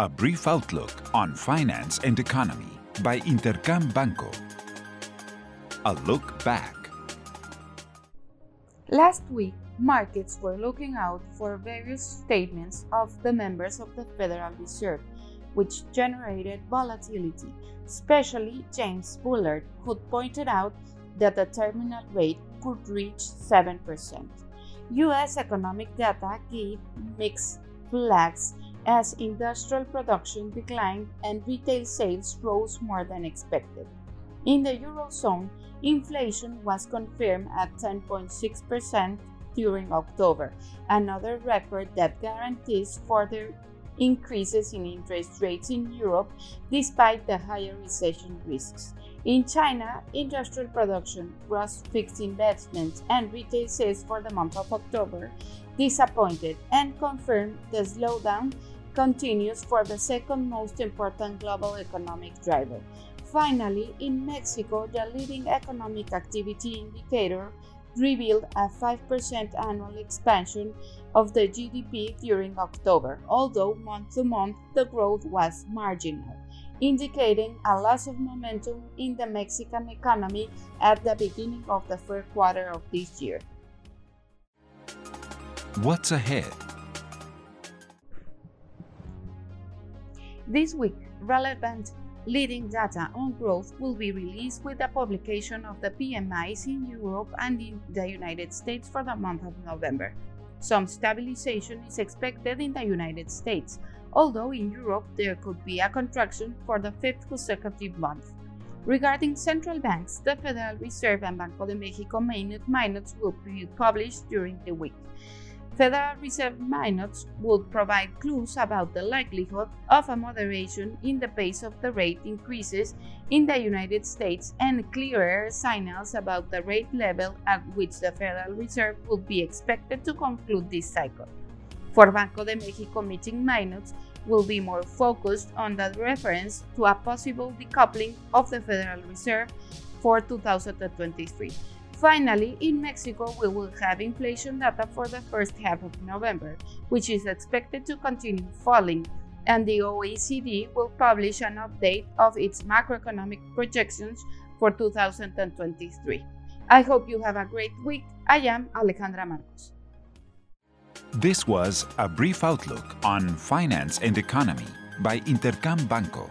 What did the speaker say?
A brief outlook on finance and economy by Intercam Banco. A look back. Last week, markets were looking out for various statements of the members of the Federal Reserve, which generated volatility, especially James Bullard, who pointed out that the terminal rate could reach 7%. US economic data gave mixed flags as industrial production declined and retail sales rose more than expected. In the Eurozone, inflation was confirmed at 10.6% during October, another record that guarantees further increases in interest rates in Europe despite the higher recession risks. In China, industrial production, gross fixed investments, and retail sales for the month of October disappointed and confirmed the slowdown continues for the second most important global economic driver. Finally, in Mexico, the leading economic activity indicator revealed a 5% annual expansion of the GDP during October, although month to month the growth was marginal, indicating a loss of momentum in the Mexican economy at the beginning of the first quarter of this year. What's ahead? This week, relevant leading data on growth will be released with the publication of the PMIs in Europe and in the United States for the month of November. Some stabilization is expected in the United States, although in Europe there could be a contraction for the fifth consecutive month. Regarding central banks, the Federal Reserve and Banco de Mexico minutes will be published during the week. Federal Reserve minutes would provide clues about the likelihood of a moderation in the pace of the rate increases in the United States and clearer signals about the rate level at which the Federal Reserve would be expected to conclude this cycle. For Banco de Mexico meeting minutes will be more focused on the reference to a possible decoupling of the Federal Reserve for 2023. Finally, in Mexico, we will have inflation data for the first half of November, which is expected to continue falling, and the OECD will publish an update of its macroeconomic projections for 2023. I hope you have a great week. I am Alejandra Marcos. This was a brief outlook on finance and economy by Intercam Banco.